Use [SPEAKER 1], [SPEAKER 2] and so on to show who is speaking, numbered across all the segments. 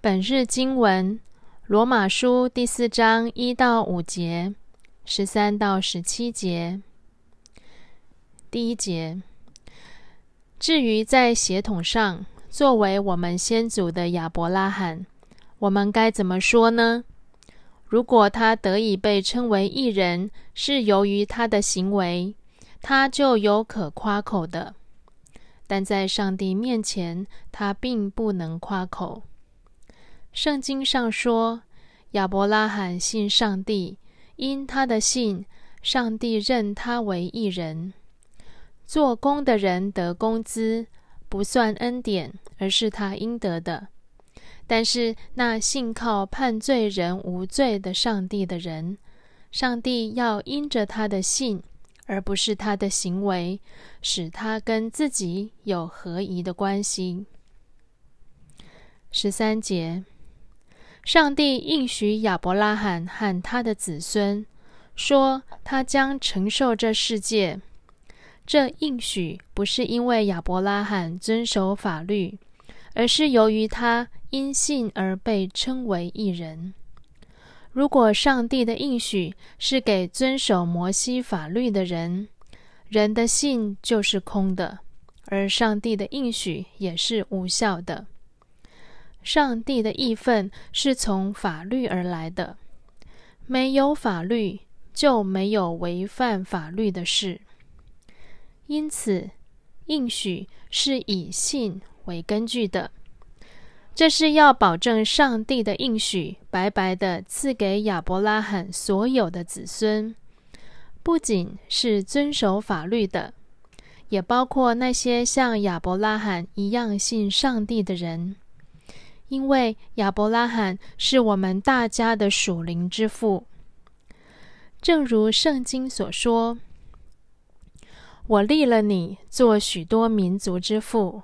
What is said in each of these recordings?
[SPEAKER 1] 本日经文：罗马书第四章一到五节，十三到十七节。第一节。至于在血统上作为我们先祖的亚伯拉罕，我们该怎么说呢？如果他得以被称为异人，是由于他的行为，他就有可夸口的；但在上帝面前，他并不能夸口。圣经上说，亚伯拉罕信上帝，因他的信，上帝认他为一人。做工的人得工资，不算恩典，而是他应得的。但是那信靠判罪人无罪的上帝的人，上帝要因着他的信，而不是他的行为，使他跟自己有合宜的关系。十三节，上帝应许亚伯拉罕和他的子孙，说他将承受这世界。这应许不是因为亚伯拉罕遵守法律，而是由于他因信而被称为一人。如果上帝的应许是给遵守摩西法律的人，人的信就是空的，而上帝的应许也是无效的。上帝的义愤是从法律而来的，没有法律就没有违反法律的事。因此，应许是以信为根据的。这是要保证上帝的应许白白的赐给亚伯拉罕所有的子孙，不仅是遵守法律的，也包括那些像亚伯拉罕一样信上帝的人。因为亚伯拉罕是我们大家的属灵之父，正如圣经所说。我立了你做许多民族之父，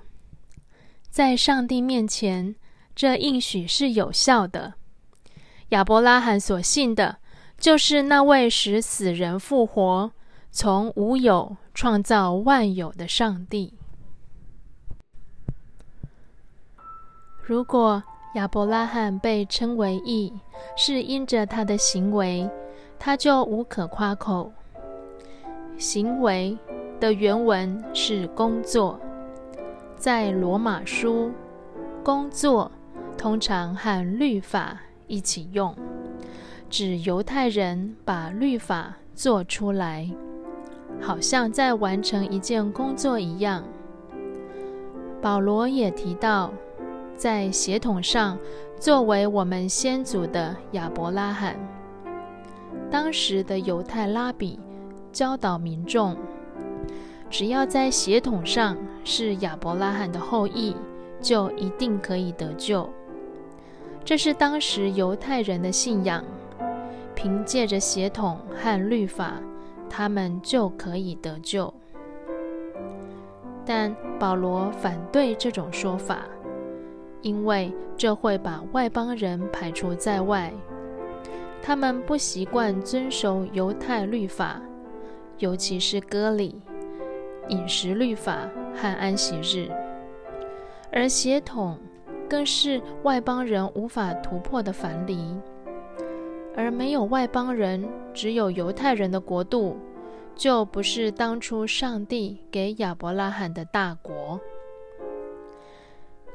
[SPEAKER 1] 在上帝面前，这应许是有效的。亚伯拉罕所信的，就是那位使死人复活、从无有创造万有的上帝。如果亚伯拉罕被称为义，是因着他的行为，他就无可夸口。行为。的原文是工作，在罗马书，工作通常和律法一起用，指犹太人把律法做出来，好像在完成一件工作一样。保罗也提到，在血统上作为我们先祖的亚伯拉罕，当时的犹太拉比教导民众。只要在血统上是亚伯拉罕的后裔，就一定可以得救。这是当时犹太人的信仰。凭借着血统和律法，他们就可以得救。但保罗反对这种说法，因为这会把外邦人排除在外。他们不习惯遵守犹太律法，尤其是割礼。饮食律法和安息日，而血统更是外邦人无法突破的藩篱。而没有外邦人，只有犹太人的国度，就不是当初上帝给亚伯拉罕的大国。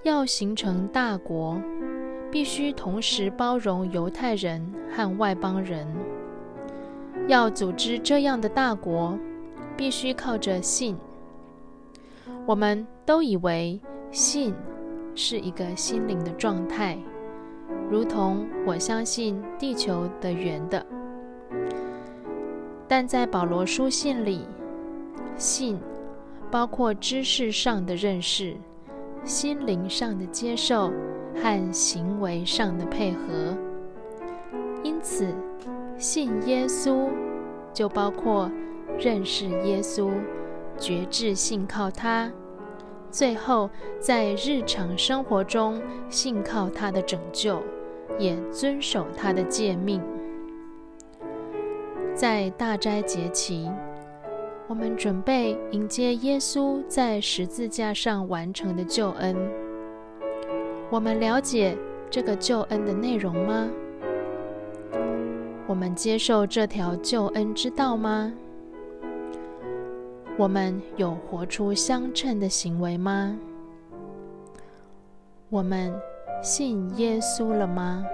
[SPEAKER 1] 要形成大国，必须同时包容犹太人和外邦人。要组织这样的大国。必须靠着信。我们都以为信是一个心灵的状态，如同我相信地球的圆的。但在保罗书信里，信包括知识上的认识、心灵上的接受和行为上的配合。因此，信耶稣就包括。认识耶稣，觉志信靠他，最后在日常生活中信靠他的拯救，也遵守他的诫命。在大斋节期，我们准备迎接耶稣在十字架上完成的救恩。我们了解这个救恩的内容吗？我们接受这条救恩之道吗？我们有活出相称的行为吗？我们信耶稣了吗？